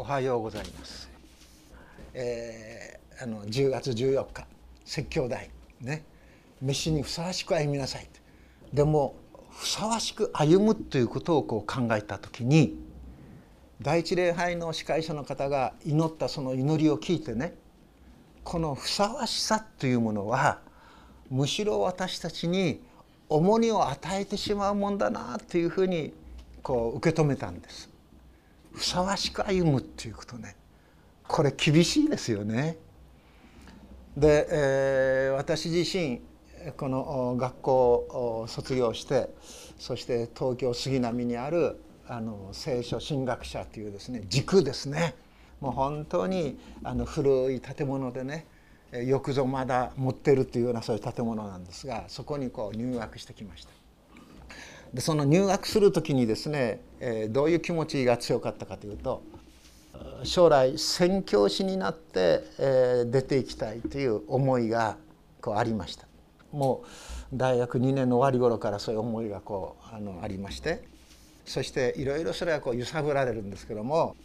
おはようございます。えー、あの10月14日説教台ね飯にふさわしく歩みなさいでもふさわしく歩むということをこう考えた時に第一礼拝の司会者の方が祈ったその祈りを聞いてねこのふさわしさというものはむしろ私たちに重荷を与えてしまうもんだなというふうにこう受け止めたんです。ふさわしく歩むっていうことねこれ厳しいですよね。で、えー、私自身この学校を卒業してそして東京杉並にあるあの聖書神学者というですね軸ですねもう本当にあの古い建物でねよくぞまだ持ってるというようなそういう建物なんですがそこにこう入学してきました。でその入学する時にですね、えー、どういう気持ちが強かったかというと将来宣教師になって、えー、出ていきたいという思いがこうありましたもう大学2年の終わり頃からそういう思いがこうあのありましてそしていろいろそれはこう揺さぶられるんですけども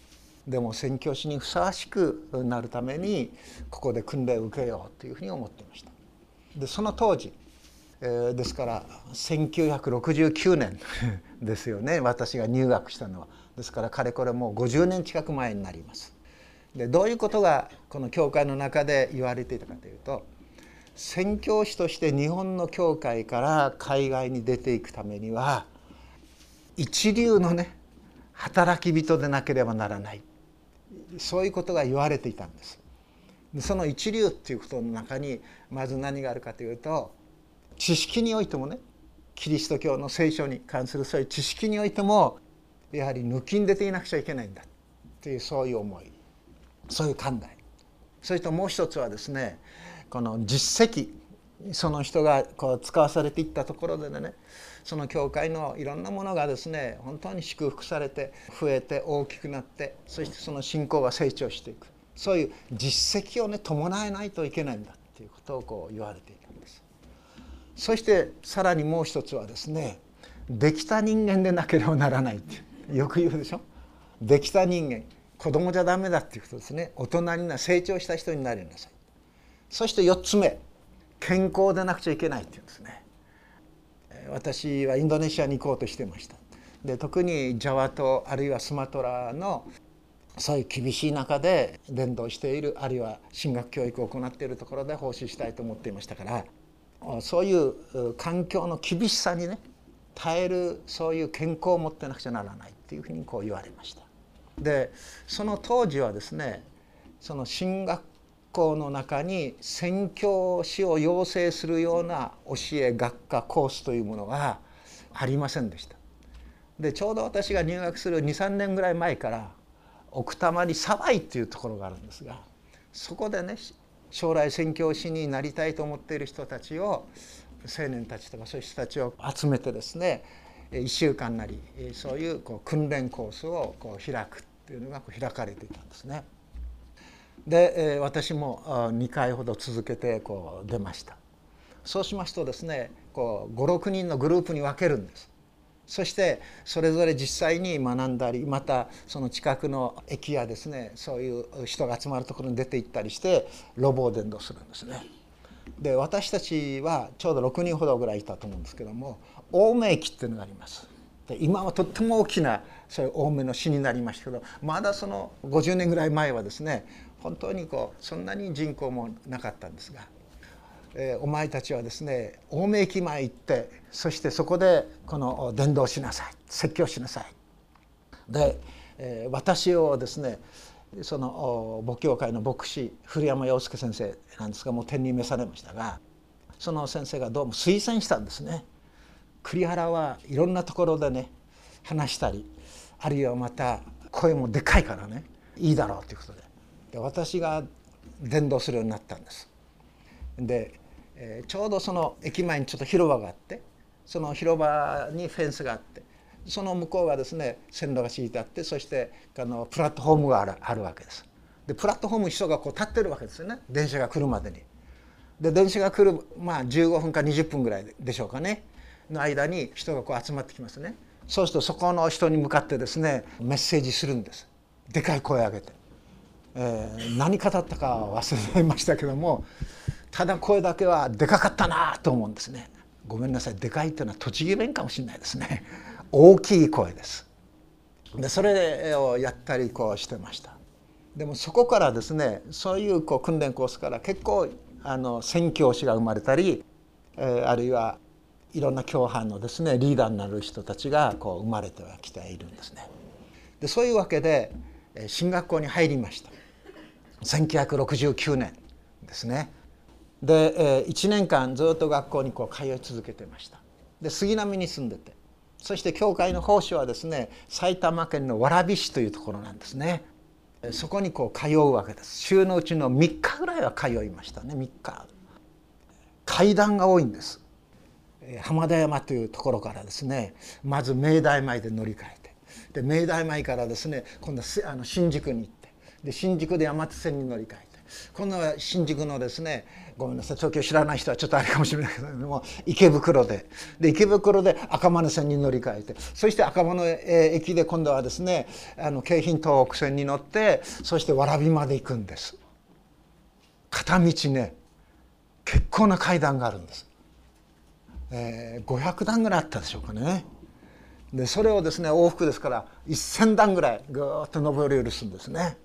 でも宣教師にふさわしくなるためにここで訓練を受けようというふうに思っていました。でその当時えー、ですから1969年 ですよね私が入学したのはですからかれこれもう50年近く前になります。でどういうことがこの教会の中で言われていたかというと宣教師として日本の教会から海外に出ていくためには一流のね働き人でなければならないそういうことが言われていたんです。でその一流っていうことの中にまず何があるかというと知識においてもねキリスト教の聖書に関するそういう知識においてもやはり抜きん出ていなくちゃいけないんだ。というそういう思い。そういう考え。それともう一つはですねこの実績。その人がこう使わされていったところでねその教会のいろんなものがですね本当に祝福されて増えて大きくなってそしてその信仰が成長していく。そういう実績をね伴えないといけないんだっていうことをこう言われていたんです。そしてさらにもう一つはですねできた人間でなければならないってよく言うでしょ？できた人間子供じゃダメだっていうことですね。大人にな成長した人になりなさい。そして4つ目健康でなくちゃいけないっていうんですね。私はインドネシアに行こうとしてました。で特にジャワ島あるいはスマトラのそういう厳しい中で伝道しているあるいは進学教育を行っているところで奉仕したいと思っていましたからそういう環境の厳しさにね耐えるそういう健康を持ってなくちゃならないっていうふうにこう言われました。でその当時はですねその進学校の中に宣教師を養成するような教え学科コースというものがありませんでした。でちょうど私が入学する23年ぐらい前から奥多摩に沢井っていうところがあるんですがそこでね将来宣教師になりたいと思っている人たちを青年たちとかそういう人たちを集めてですね1週間なりそういうこう訓練コースをこう開くっていうのが開かれていたんですね。で私も2回ほど続けてこう出ました。そうしますとですね56人のグループに分けるんです。そしてそれぞれ実際に学んだりまたその近くの駅やですねそういう人が集まるところに出て行ったりして路傍伝道するんですね。で私たちはちょうど6人ほどぐらいいたと思うんですけども青梅駅っていうのがあります。で今はとっても大きなそういう青梅の市になりましたけどまだその50年ぐらい前はですね本当にこうそんなに人口もなかったんですがえ、お前たちはですね青梅駅前行ってそしてそこでこの伝道しなさい説教しなさい。で、え、私をですねその母教会の牧師古山洋介先生なんですがもう天に召されましたがその先生がどうも推薦したんですね。栗原はいろんなところでね話したりあるいはまた声もでかいからねいいだろうということでで私が伝道するようになったんです。でえー、ちょうどその駅前にちょっと広場があってその広場にフェンスがあってその向こうがですね線路が敷いてあってそしてあのプラットフォームがあるあるわけです。でプラットフォーム人がこう立ってるわけですよね電車が来るまでに。で電車が来るまあ15分か20分ぐらいでしょうかねの間に人がこう集まってきますね。そうするとそこの人に向かってですねメッセージするんです。でかい声を上げて、えー、何語ったか忘れましたけどもただ声だけはでかかったなと思うんですね。ごめんなさい。でかいというのは栃木弁かもしれないですね。大きい声です。でそれをやったりこうしてました。でもそこからですねそういうこう訓練コースから結構あの宣教師が生まれたり、えー、あるいはいろんな教派のですねリーダーになる人たちがこう生まれてはきているんですね。でそういうわけで進学校に入りました。1969年ですね。で1年間ずっと学校にこう通い続けてました。で杉並に住んでて。そして教会の奉仕はですね埼玉県の蕨市というところなんですね。そこにこう通うわけです。週のうちの3日ぐらいは通いましたね。3日。階段が多いんです。浜田山というところからですねまず明大前で乗り換えて。で明大前からですね今度はあの新宿に行って。で新宿で山手線に乗り換えて。今度は新宿のですねごめんなさい東京知らない人はちょっとあれかもしれないけども池袋で。で池袋で赤羽線に乗り換えてそして赤羽駅で今度はですねあの京浜東北線に乗ってそして蕨まで行くんです。片道ね結構な階段があるんです、えー、500段ぐらいあったでしょうかね。でそれをですね往復ですから1,000段ぐらいぐっと上り下りするんですね。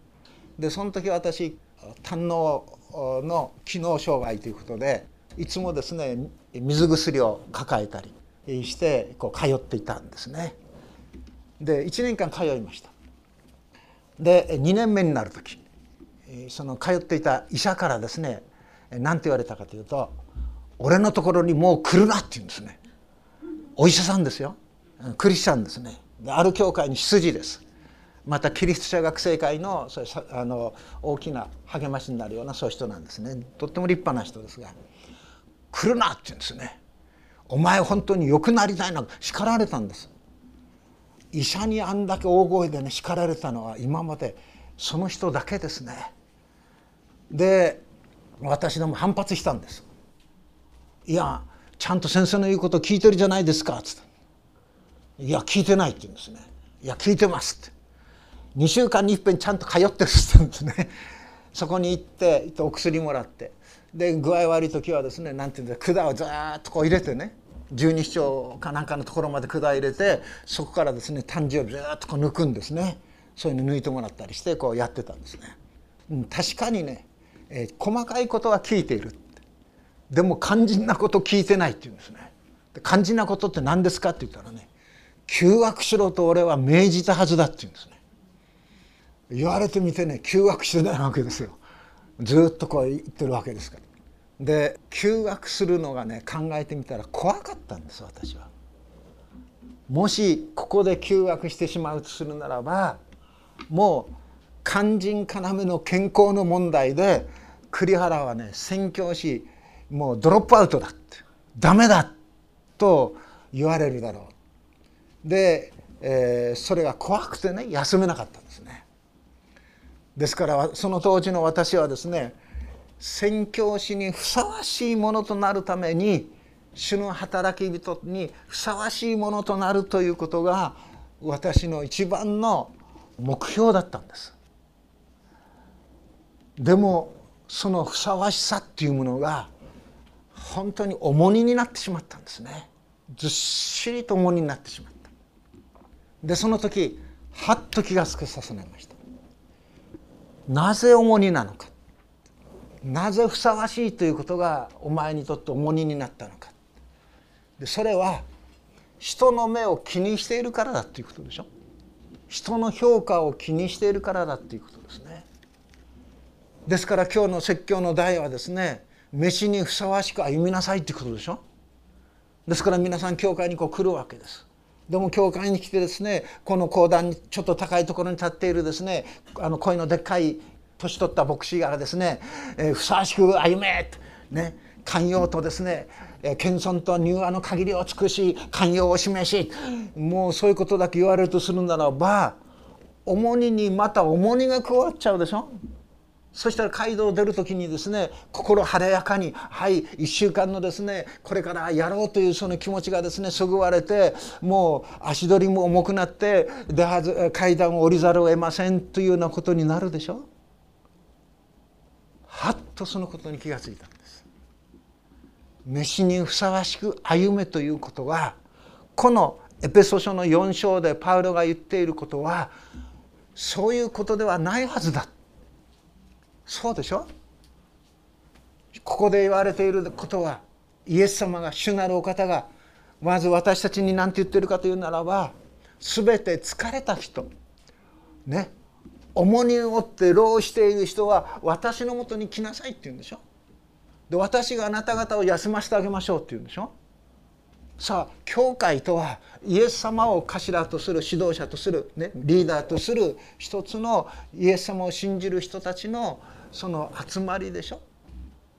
でその時私胆のの機能障害ということでいつもですね水薬を抱えたりしてこう通っていたんですね。で1年間通いました。で2年目になる時その通っていた医者からですね何て言われたかというと「俺のところにもう来るな」って言うんですね。お医者さんですよクリスチャンですねある教会に出自ですまたキリスト者学生会のそあの大きな励ましになるようなそういう人なんですね。とっても立派な人ですが「来るな」って言うんですね「お前本当に良くなりたいな」叱られたんです。医者にあんだけ大声でね叱られたのは今までその人だけですね。で私でも反発したんです。いやちゃんと先生の言うこと聞いてるじゃないですか」っつって「いや聞いてない」って言うんですね「いや聞いてます」って。2週間にいっぺんちゃんと通ってる人ですね そこに行ってお薬もらってで具合悪い時はですね何て言うんだ管をずっとこう入れてね十二指腸かなんかのところまで管入れてそこからですね胆汁をずっとこう抜くんですねそういうの抜いてもらったりしてこうやってたんですね。うん、確かにね、えー、細かいことは聞いているでも肝心なこと聞いてないって言うんですね。で肝心なことって何ですかって言ったらね旧悪しろと俺は命じたはずだって言うんですね。言われてみてね休学してないわけですよ。ずっとこう言ってるわけですから。で休学するのがね考えてみたら怖かったんです私は。もしここで休学してしまうとするならばもう肝心要の健康の問題で栗原はね宣教師もうドロップアウトだってダメだと言われるだろう。で、えー、それが怖くてね休めなかったですからその当時の私はですね宣教師にふさわしいものとなるために主の働き人にふさわしいものとなるということが私の一番の目標だったんです。でもそのふさわしさっていうものが本当に重荷になってしまったんですね。ずっしりと重荷になってしまった。でその時はっと気がつけさせられました。なぜ重荷なのか。なぜふさわしいということがお前にとって重荷になったのか。でそれは人の目を気にしているからだっていうことでしょ。人の評価を気にしているからだっていうことですね。ですから今日の説教の題はですね飯にふさわしく歩みなさいっていうことでしょ。ですから皆さん教会にこう来るわけです。でも教会に来てですねこの講談にちょっと高いところに立っているですねあの声のでっかい年取った牧師がですね、えー、ふさわしく歩めとね寛容とですねえ謙遜と柔和の限りを尽くし寛容を示しもうそういうことだけ言われるとするならば重荷にまた重荷が加わっちゃうでしょ？そしたら街道を出る時にですね心晴れやかにはい1週間のですねこれからやろうというその気持ちがですねそぐわれてもう足取りも重くなって出はず階段を降りざるを得ませんというようなことになるでしょ？はっとそのことに気がついたんです。飯にふさわしく歩めということはこのエペソ書の4章でパウロが言っていることはそういうことではないはずだそうでしょ？ここで言われていることはイエス様が主なるお方がまず私たちに何て言ってるかというならば全て疲れた人ね重荷を負って労している人は私のもとに来なさいって言うんでしょ？で私があなた方を休ませてあげましょうって言うんでしょ？さあ教会とはイエス様を頭とする指導者とする、ね、リーダーとする一つのイエス様を信じる人たちのその集まりでしょ？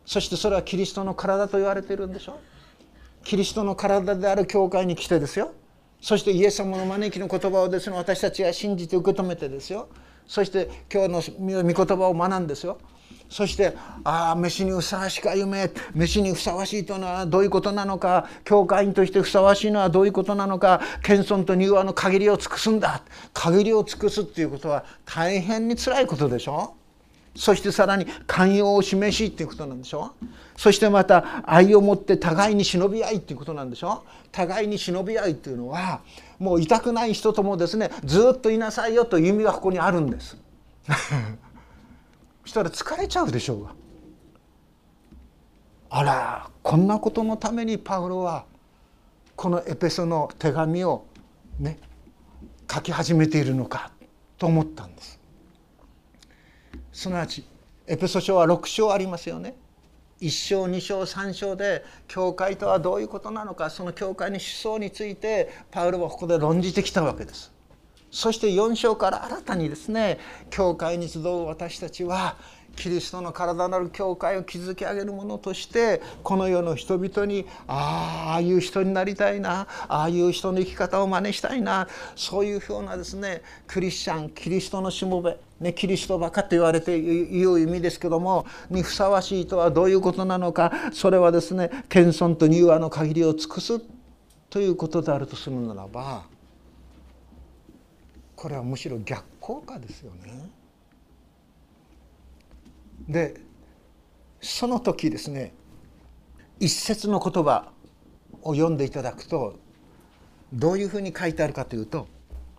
そしてそれはキリストの体と言われてるんでしょ？キリストの体である教会に来てですよ。そしてイエス様の招きの言葉をですね私たちが信じて受け止めてですよ。そして今日の御言葉を学んですよ。そしてああ飯にふさわしく歩め飯にふさわしいというのはどういうことなのか？教会員としてふさわしいのはどういうことなのか？謙遜と柔和の限りを尽くすんだ。限りを尽くすっていうことは大変につらいことでしょ？そしてさらに寛容を示しっていうことなんでしょそしてまた愛を持って互いに忍び合いっていうことなんでしょ互いに忍び合いっていうのはもう痛くない人ともですねずっといなさいよという意味がここにあるんです。そしたら疲れちゃうでしょうが。あらこんなことのためにパウロはこのエペソの手紙をね書き始めているのかと思ったんです。すなわちエペソ書は6章ありますよね。1章2章3章で教会とはどういうことなのかその教会の思想についてパウロはここで論じてきたわけです。そして4章から新たにですね教会に集う私たちはキリストの体なる教会を築き上げるものとしてこの世の人々にああいう人になりたいなああいう人の生き方を真似したいなそういうふうなですねクリスチャンキリストのしもべ、ね、キリストばかと言われている意味ですけどもにふさわしいとはどういうことなのかそれはですね謙遜と柔和の限りを尽くすということであるとするならばこれはむしろ逆効果ですよね。でその時ですね一節の言葉を読んでいただくとどういうふうに書いてあるかというと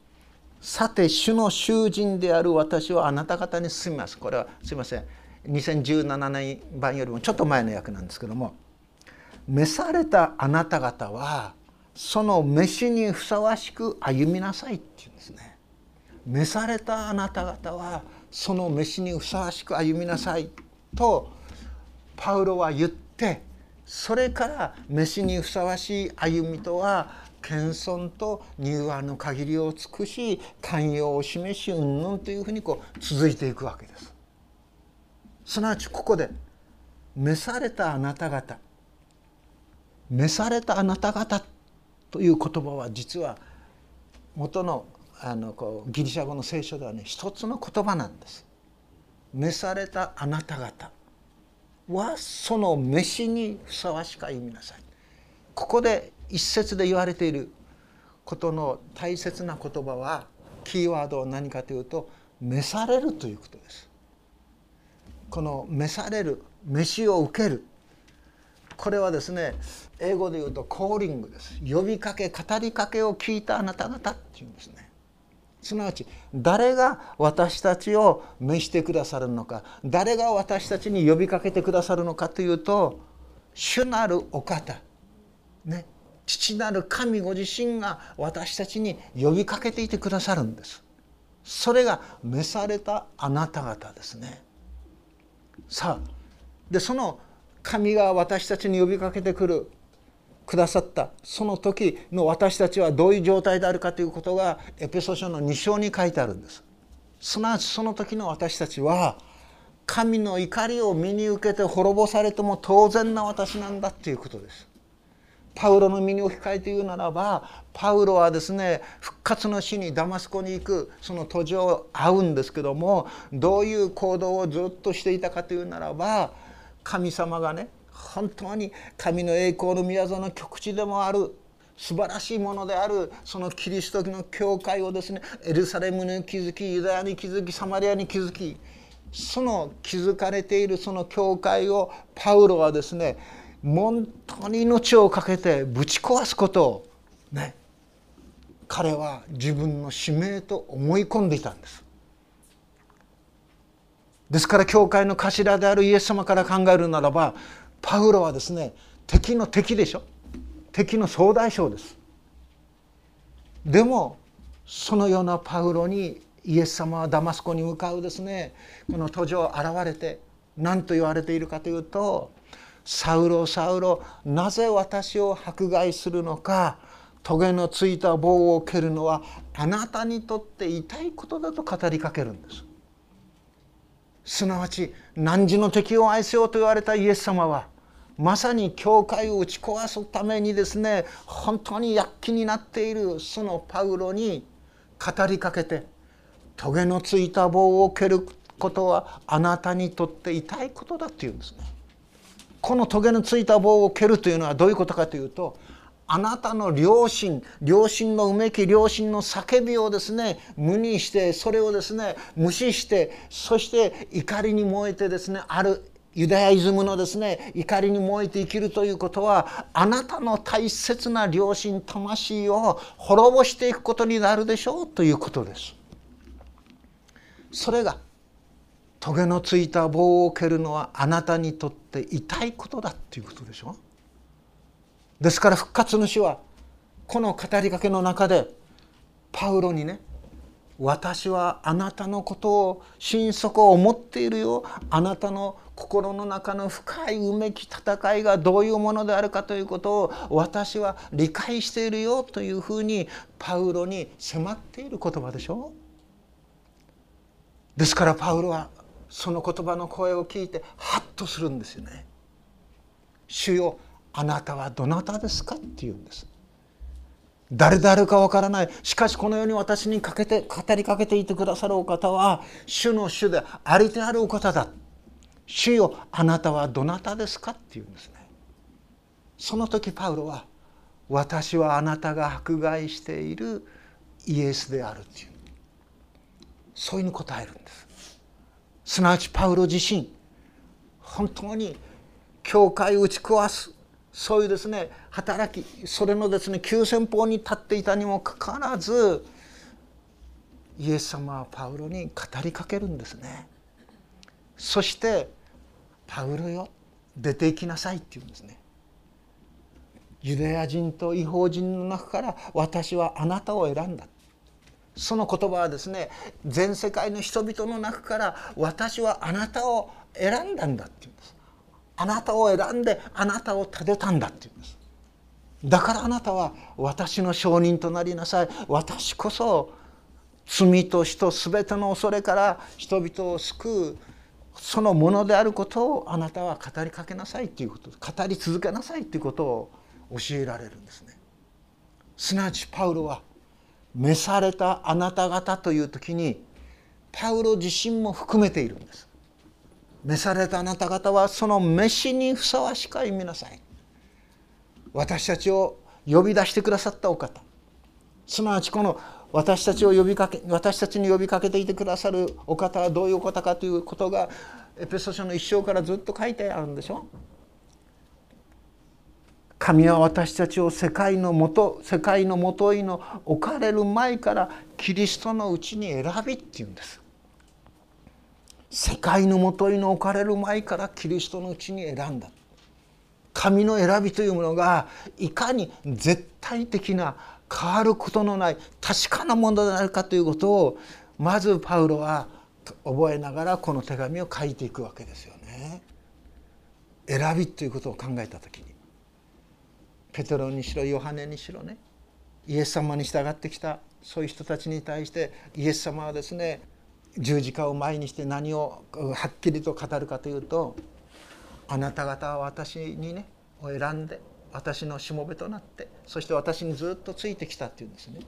「さて主の囚人である私はあなた方に進みます」これはすいません2017年版よりもちょっと前の役なんですけども「召されたあなた方はその召しにふさわしく歩みなさい」っていうんですね。召されたあなた方はその召しにふさわしく歩みなさいとパウロは言ってそれから召しにふさわしい歩みとは謙遜と柔和の限りを尽くし寛容を示し云々というふうにこう続いていくわけです。すなわちここで召されたあなた方召されたあなた方という言葉は実は元のあのこうギリシャ語の聖書ではね一つの言葉なんです。召されたあなた方はその召しにふさわしく歩みなさい。ここで一節で言われていることの大切な言葉はキーワードは何かというと召されるということです。この召される召しを受けるこれはですね英語で言うとコーリングです呼びかけ語りかけを聞いたあなた方っていうんですねすなわち誰が私たちを召してくださるのか誰が私たちに呼びかけてくださるのかというと主なるお方、ね、父なる神ご自身が私たちに呼びかけていてくださるんです。それが召されたあなた方ですね。さあでその神が私たちに呼びかけてくるくださったその時の私たちはどういう状態であるかということがエペソ書の2章に書いてあるんです。すなわちその時の私たちは神の怒りを身に受けて滅ぼされても当然な私なんだっていうことです。パウロの身に置き換えて言うならばパウロはですね復活の死にダマスコに行くその途上を会うんですけどもどういう行動をずっとしていたかというならば神様がね本当に神の栄光の宮座の極地でもある素晴らしいものであるそのキリスト教の教会をですねエルサレムに築きユダヤに築きサマリアに築きその築かれているその教会をパウロはですね本当に命を懸けてぶち壊すことをね彼は自分の使命と思い込んでいたんです。ですから教会の頭であるイエス様から考えるならばパウロはですね敵の敵でしょ？敵の総大将ですでもそのようなパウロにイエス様はダマスコに向かうですねこの途上現れて何と言われているかというと「サウロサウロなぜ私を迫害するのか棘のついた棒を蹴るのはあなたにとって痛いことだ」と語りかけるんです。すなわち汝の敵を愛せようと言われたイエス様はまさに教会を打ち壊すためにですね本当に躍起になっているそのパウロに語りかけて棘のついた棒を蹴ることはあなたにとって痛いことだっていうんですね。この棘のついた棒を蹴るというのはどういうことかというとあなたの良心良心のうめき良心の叫びをですね無にしてそれをですね無視してそして怒りに燃えてですねあるユダヤイズムのですね怒りに燃えて生きるということはあなたの大切な良心魂を滅ぼしていくことになるでしょうということです。それが棘のついた棒を蹴るのはあなたにとって痛いことだっていうことでしょうですから復活の主はこの語りかけの中でパウロにね私はあなたのことを心底思っているよ。あなたの心の中の深いうめき戦いがどういうものであるかということを私は理解しているよ。というふうにパウロに迫っている言葉でしょ。ですからパウロはその言葉の声を聞いてハッとするんですよね。主よあなたはどなたですかって言うんです。誰であるかわからない。しかしこのように私にかけて語りかけていてくださるお方は主の主でありてあるお方だ。主よあなたはどなたですかって言うんですね。その時パウロは私はあなたが迫害しているイエスであるっていう。そういうに答えるんです。すなわちパウロ自身本当に教会を打ち壊すそういうですね働きそれのですね急先鋒に立っていたにもかかわらずイエス様はパウロに語りかけるんですね。そして「パウロよ出て行きなさい」って言うんですね。ユダヤ人と違法人の中から私はあなたを選んだ。その言葉はですね全世界の人々の中から私はあなたを選んだんだって言うんです。あなたを選んであなたを立てたんだって言うんですだからあなたは私の証人となりなさい私こそ罪と死と全ての恐れから人々を救うそのものであることをあなたは語りかけなさいということ語り続けなさいということを教えられるんですね。すなわちパウロは召されたあなた方という時にパウロ自身も含めているんです。召されたあなた方はその召しにふさわしかいみなさい。私たちを呼び出してくださったお方。すなわちこの私たちを呼びかけ私たちに呼びかけていてくださるお方はどういうお方かということがエペソ書の一章からずっと書いてあるんでしょ。神は私たちを世界のもと世界のもといの置かれる前からキリストのうちに選びっていうんです。世界のもといの置かれる前からキリストのうちに選んだ。神の選びというものがいかに絶対的な変わることのない確かなものであるかということをまずパウロは覚えながらこの手紙を書いていくわけですよね。選びということを考えた時に。ペテロにしろヨハネにしろね。イエス様に従ってきたそういう人たちに対してイエス様はですね十字架を前にして何をはっきりと語るかというとあなた方は私にねを選んで私のしもべとなってそして私にずっとついてきたっていうんですね。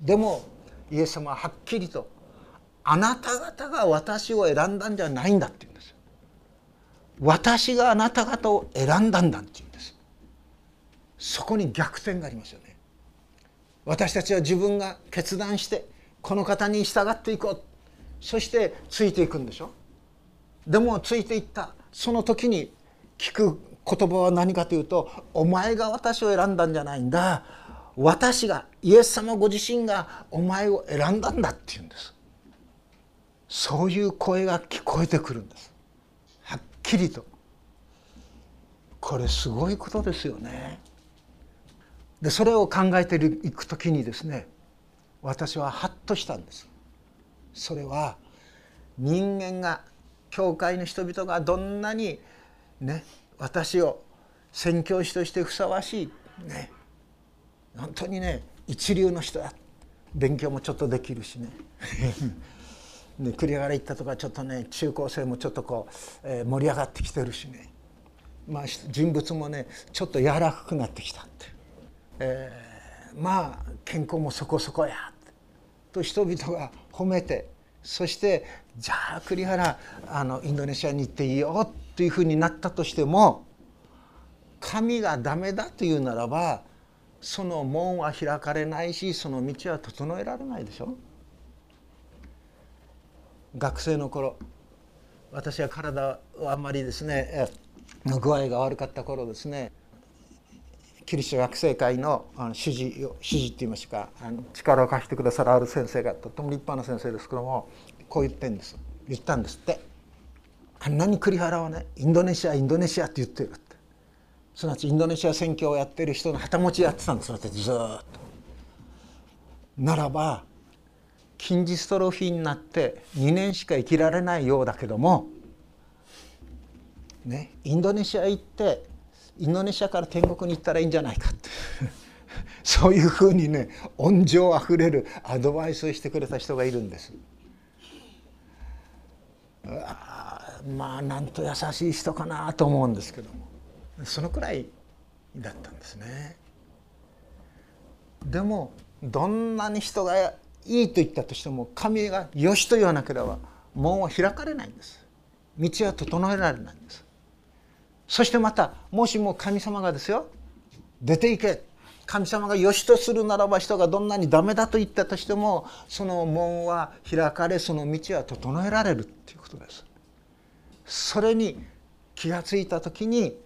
でもイエス様ははっきりと「あなた方が私を選んだんじゃないんだ」って言うんです。私があなた方を選んだんだって言うんです。そこに逆転がありますよね。私たちは自分が決断してこの方に従っていこうそしてついていくんでしょ？でもついていった。その時に聞く言葉は何かというと「お前が私を選んだんじゃないんだ。私がイエス様ご自身がお前を選んだんだ」って言うんです。そういう声が聞こえてくるんです。はっきりと。これすごいことですよね。でそれを考えていく時にですね私はハッとしたんです。それは人間が教会の人々がどんなにね私を宣教師としてふさわしいね本当にね一流の人だ。勉強もちょっとできるしね。ね栗原行ったとかちょっとね中高生もちょっとこう、えー、盛り上がってきてるしね。まあ人物もねちょっと柔らかくなってきたって、えー、まあ健康もそこそこやと人々が褒めてそしてじゃあ栗原あのインドネシアに行っていいよというふうになったとしても神がダメだというならばその門は開かれないしその道は整えられないでしょ。学生の頃私は体はあんまりですね具合が悪かった頃ですねキリスト学生会の主事主事って言いますかあの力を貸してくださるある先生がとても立派な先生ですけどもこう言ってんです。言ったんですって。あんなに栗原はねインドネシアインドネシアって言ってるって。すなわちインドネシア選挙をやってる人の旗持ちやってたんです私ずっと。ならば筋ジストロフィーになって2年しか生きられないようだけどもねインドネシア行ってインドネシアから天国に行ったらいいんじゃないかって そういうふうにね恩情あふれるアドバイスをしてくれた人がいるんです。あまあなんと優しい人かなと思うんですけどもそのくらいだったんですね。でもどんなに人がいいと言ったとしても神がよしと言わなければ門は開かれないんです道は整えられないんですそしてまたもしも神様がですよ出ていけ。神様がよしとするならば人がどんなにダメだと言ったとしてもその門は開かれその道は整えられるっていうことです。それに気が付いた時に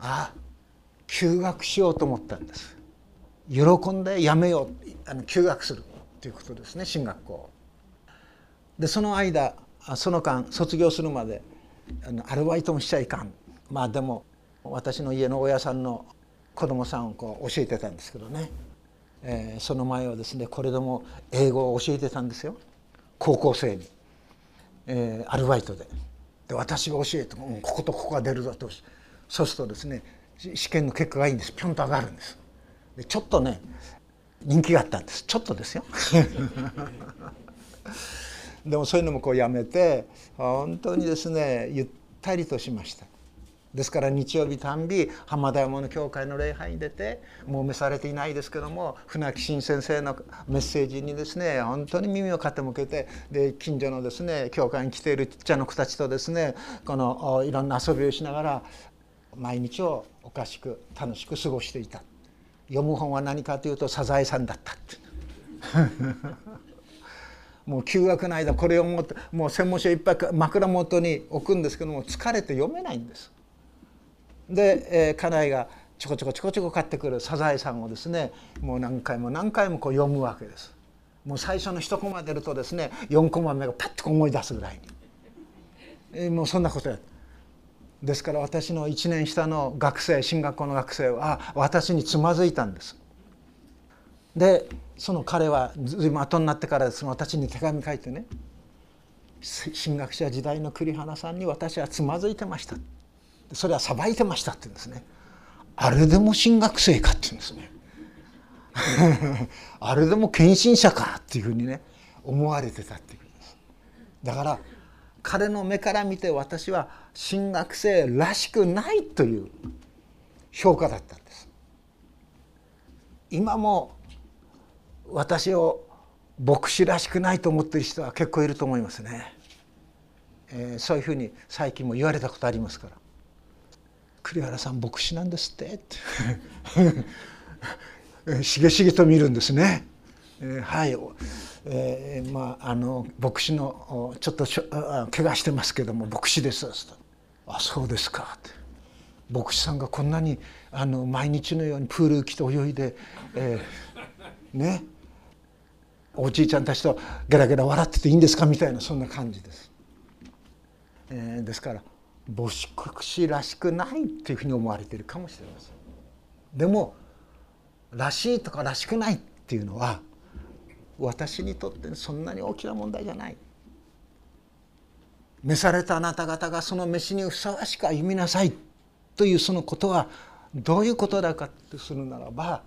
ああ休学しようと思ったんです。喜んでやめようあの休学するということですね進学校でその間その間卒業するまであのアルバイトもしちゃいかん。まあでも私の家の親さんの子供さんをこう教えてたんですけどね、えー、その前はですねこれでも英語を教えてたんですよ。高校生に、えー、アルバイトで。で私が教えて、うん、こことここが出るぞと。そうするとですね試験の結果がいいんです。ピョンと上がるんです。でちょっとね人気があったんです。ちょっとですよ。でもそういうのもこうやめて本当にですねゆったりとしました。ですから日曜日たんび浜田山の教会の礼拝に出てもう召されていないですけども船木新先生のメッセージにですね本当に耳を傾けてで近所のですね教会に来ているちっちゃな子たちとですねこのいろんな遊びをしながら毎日をおかしく楽しく過ごしていた読む本は何かというとサザエさんだったって もう休学の間これを持ってもう専門書いっぱい枕元に置くんですけども疲れて読めないんです。で、えー、家内がちょこちょこちょこちょこ買ってくるサザエさんをですねもう何回も何回もこう読むわけです。もう最初の一コマ出るとですね4コマ目がパッと思い出すぐらいに、えー、もうそんなことやですから私の1年下の学生進学校の学生は私につまずいたんです。でその彼は随分後になってからその私に手紙書いてね進学者時代の栗原さんに私はつまずいてましたそれはさばいてましたって言うんですね。あれでも進学生かって言うんですね。あれでも献身者かっていうふうにね思われてたっていうんです。だから彼の目から見て私は進学生らしくないという評価だったんです。今も私を牧師らしくないと思っている人は結構いると思いますね、えー、そういうふうに最近も言われたことありますから「栗原さん牧師なんですって」っ てしげしげと見るんですね。えー、はい。えー、まああの牧師のちょっとしょ怪我してますけども牧師です」と「あそうですか」って牧師さんがこんなにあの毎日のようにプール来て泳いで、えー、ね。おじいちゃんたちとゲラゲラ笑ってていいんですか？みたいなそんな感じです。えー、ですから牧師らしくないっていうふうに思われているかもしれません。でもらしいとからしくないっていうのは私にとってそんなに大きな問題じゃない召されたあなた方がその飯にふさわしく歩みなさいというそのことはどういうことだかとするならば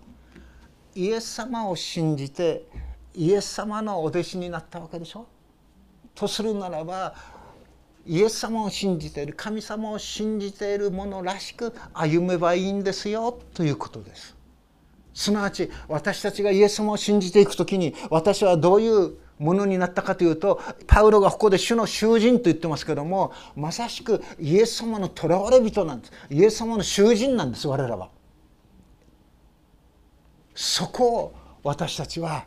イエス様を信じてイエス様のお弟子になったわけでしょとするならばイエス様を信じている神様を信じている者らしく歩めばいいんですよということです。すなわち私たちがイエス様を信じていく時に私はどういうものになったかというとパウロがここで主の囚人と言ってますけどもまさしくイエス様の囚われ人なんですイエス様の囚人なんです我らは。そこを私たちは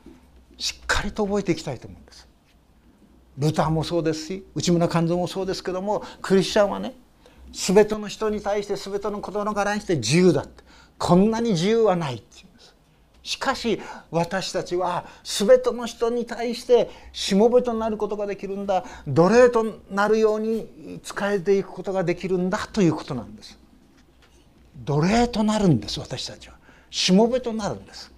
しっかりと覚えていきたいと思うんです。ルターもそうですし内村勘三もそうですけどもクリスチャンはね全ての人に対して全てのことの柄にして自由だって。こんなに自由はないってしかし私たちは全ての人に対してしもべとなることができるんだ。奴隷となるように仕えていくことができるんだということなんです。奴隷となるんです私たちは。しもべとなるんです。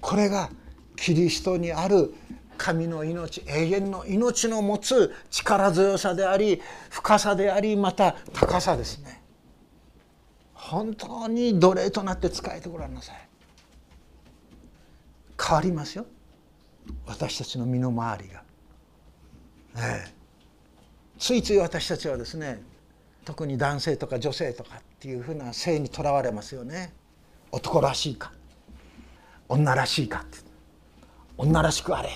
これがキリストにある神の命永遠の命の持つ力強さであり深さでありまた高さですね。本当に奴隷となって仕えてごらんなさい。変わりますよ。私たちの身の回りが、ええ、ついつい私たちはですね特に男性とか女性とかっていうふうな性にとらわれますよね。男らしいか女らしいかって。女らしくあれ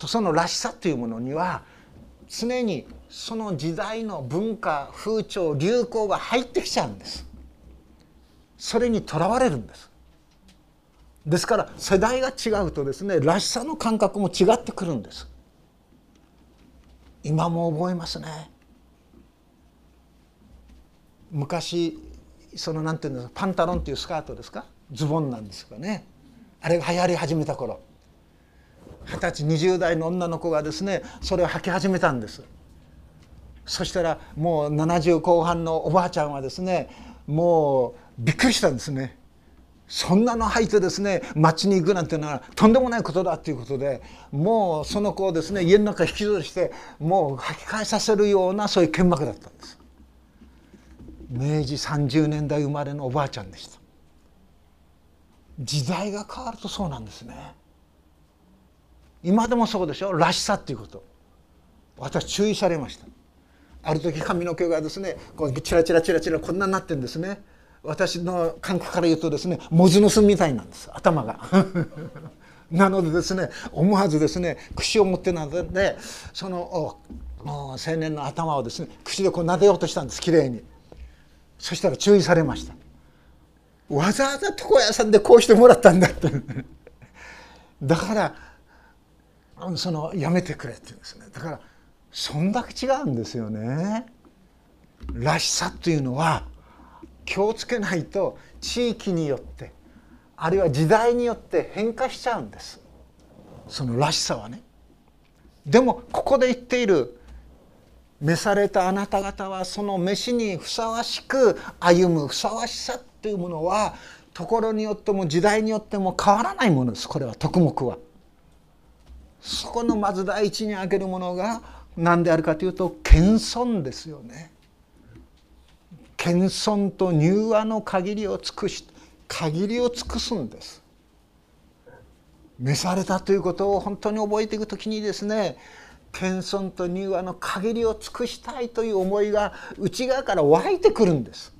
そのらしさというものには常にその時代の文化風潮流行が入ってきちゃうんです。それにとらわれるんです。ですから世代が違うとですねらしさの感覚も違ってくるんです。今も覚えますね。昔そのなんていうんですかパンタロンっていうスカートですか？ズボンなんですかね。あれが流行り始めた頃。二十歳20代の女の子がですねそれを履き始めたんです。そしたらもう70後半のおばあちゃんはですねもうびっくりしたんですね。そんなの履いてですね町に行くなんていうのはとんでもないことだということでもうその子をですね家の中引きずりしてもう履き替えさせるようなそういう剣幕だったんです。明治30年代生まれのおばあちゃんでした。時代が変わるとそうなんですね。今でもそうでしょ？らしさっていうこと。私注意されました。ある時髪の毛がですねこうチラチラチラチラこんなになってんですね。私の感覚から言うとですねモズの巣みたいなんです。頭が。なのでですね思わずですね串を持ってなでその青年の頭をですね串でこう撫でようとしたんですきれいに。そしたら注意されました。わざわざ床屋さんでこうしてもらったんだって。だからそのやめてくれって言うんですねだからそんだけ違うんですよねらしさというのは気をつけないと地域によってあるいは時代によって変化しちゃうんですそのらしさはね。でもここで言っている召されたあなた方はその召しにふさわしく歩むふさわしさっていうものはところによっても時代によっても変わらないものですこれは徳目は。そこのまず第一に挙げるものが何であるかというと謙遜ですよね。謙遜と柔和の限りを尽くし限りを尽くすんです。召されたということを本当に覚えていく時にですね謙遜と柔和の限りを尽くしたいという思いが内側から湧いてくるんです。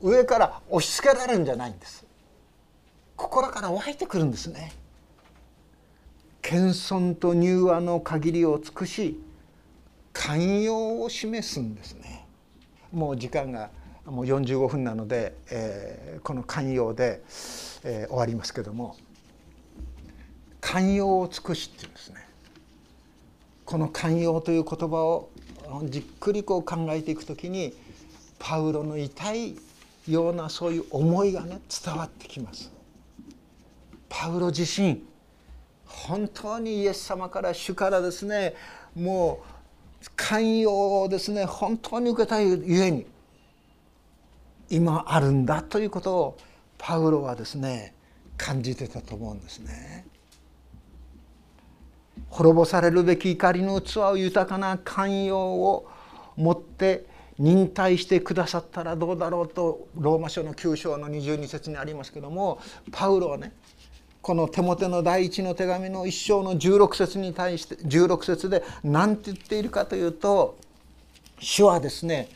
上から押し付けられるんじゃないんです。心から湧いてくるんですね。謙遜と柔和の限りを尽くし寛容を示すんですねもう時間がもう45分なので、えー、この寛容で、えー、終わりますけども寛容を尽くしっていうんですねこの寛容という言葉をじっくりこう考えていくときにパウロの痛いようなそういう思いがね伝わってきます。パウロ自身本当にイエス様から主からですねもう寛容をですね本当に受けたいゆえに今あるんだということをパウロはですね感じてたと思うんですね。滅ぼされるべき怒りの器を豊かな寛容を持って忍耐してくださったらどうだろうとローマ書の9章の22節にありますけどもパウロはねこの手元の第一の手紙の一章の16節に対して16節で何て言っているかというと主はですね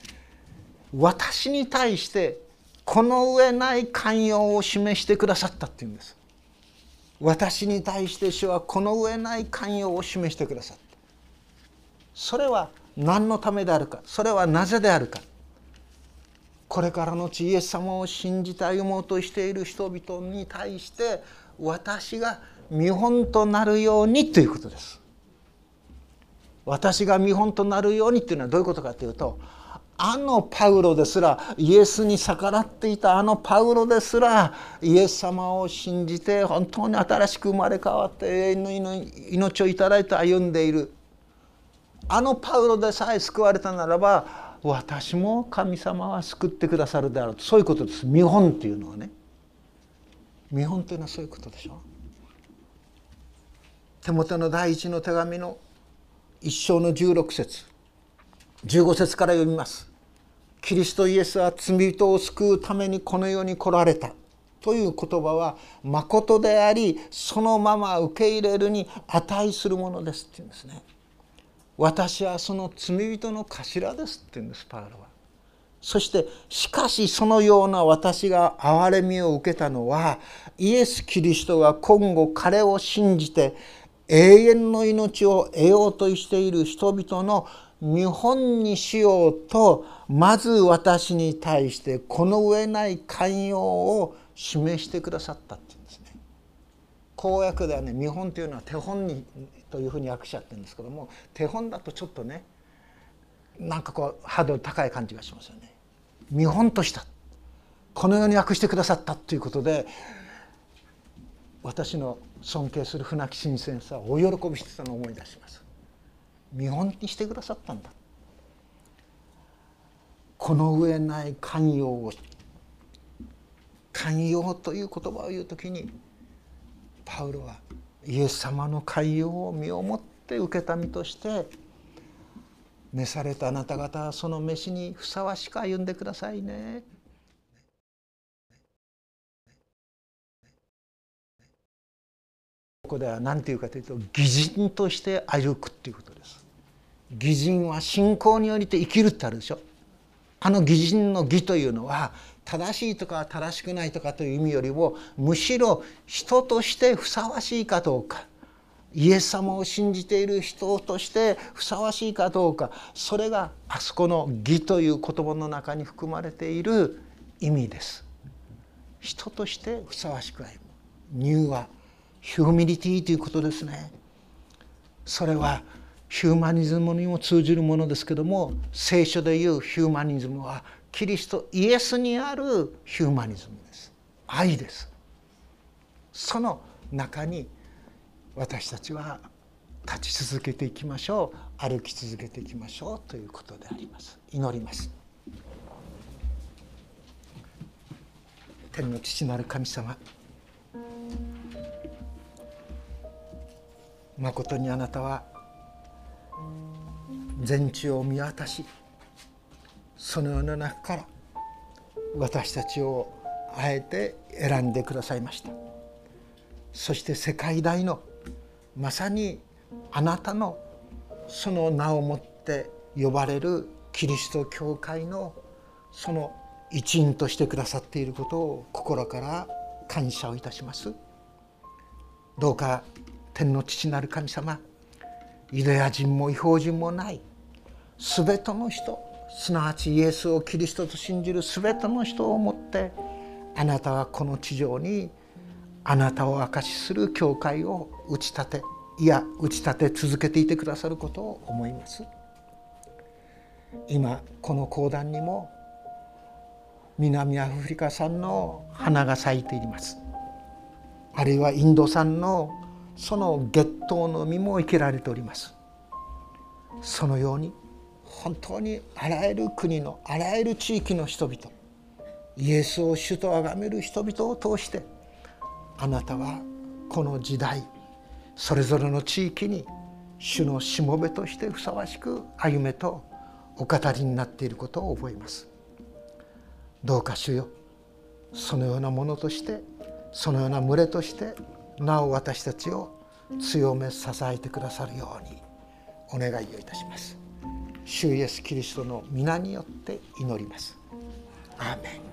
私に対してこの上ない寛容を示してくださったっていうんです。私に対して主はこの上ない寛容を示してくださったそれは何のためであるかそれはなぜであるかこれからのイエス様を信じて歩もうとしている人々に対して私が見本となるようにということです。私が見本となるようにっていうのはどういうことかというとあのパウロですらイエスに逆らっていたあのパウロですらイエス様を信じて本当に新しく生まれ変わって永遠の命をいただいて歩んでいる。あのパウロでさえ救われたならば私も神様は救ってくださるであろうと。そういうことです。見本っていうのはね。見本というのはそういうことでしょ？手元の第一の手紙の一章の16節15節から読みますキリストイエスは罪人を救うためにこの世に来られたという言葉は誠でありそのまま受け入れるに値するものですって言うんですね。私はその罪人の頭ですって言うんですパウロは。そしてしかしそのような私が憐れみを受けたのはイエス・キリストが今後彼を信じて永遠の命を得ようとしている人々の見本にしようとまず私に対してこの上ない寛容を示してくださったって言うんですね。公約ではね見本というのは手本にというふうに訳しちゃってるんですけども手本だとちょっとねなんかこうハードル高い感じがしますよね。見本としたこのように訳してくださったということで私の尊敬する船木新先生はお喜びしてたのを思い出します。見本にしてくださったんだこの上ない寛容を寛容という言葉を言う時にパウロはイエス様の寛容を身をもって受けた身として召されたあなた方はその召しにふさわしく歩んでくださいね。ここでは何て言うかというと義人として歩くっていうことです。義人は信仰によりて生きるってあるでしょあの義人の義というのは正しいとか正しくないとかという意味よりもむしろ人としてふさわしいかどうかイエス様を信じている人としてふさわしいかどうかそれがあそこの義という言葉の中に含まれている意味です。人としてふさわしく歩む。乳はヒューミリティということですね。それはヒューマニズムにも通じるものですけども聖書でいうヒューマニズムはキリストイエスにあるヒューマニズムです愛ですその中に私たちは立ち続けていきましょう。歩き続けていきましょうということであります。祈ります。天の父なる神様まことにあなたは全地を見渡しその世の中から私たちをあえて選んでくださいました。そして世界大のまさにあなたのその名をもって呼ばれるキリスト教会のその一員としてくださっていることを心から感謝をいたします。どうか天の父なる神様ユダヤ人も違法人もない全ての人すなわちイエスをキリストと信じる全ての人をもってあなたはこの地上にあなたを証しする教会を打ち立ていや打ち立て続けていてくださることを思います。今この講談にも南アフリカ産の花が咲いています。あるいはインド産のその月桃の実も生けられております。そのように本当にあらゆる国のあらゆる地域の人々イエスを主と崇める人々を通してあなたはこの時代それぞれの地域に主のしもべとしてふさわしく歩めとお語りになっていることを覚えます。どうか主よそのようなものとしてそのような群れとしてなお私たちを強め支えてくださるようにお願いをいたします。主イエスキリストの皆によって祈ります。アーメン。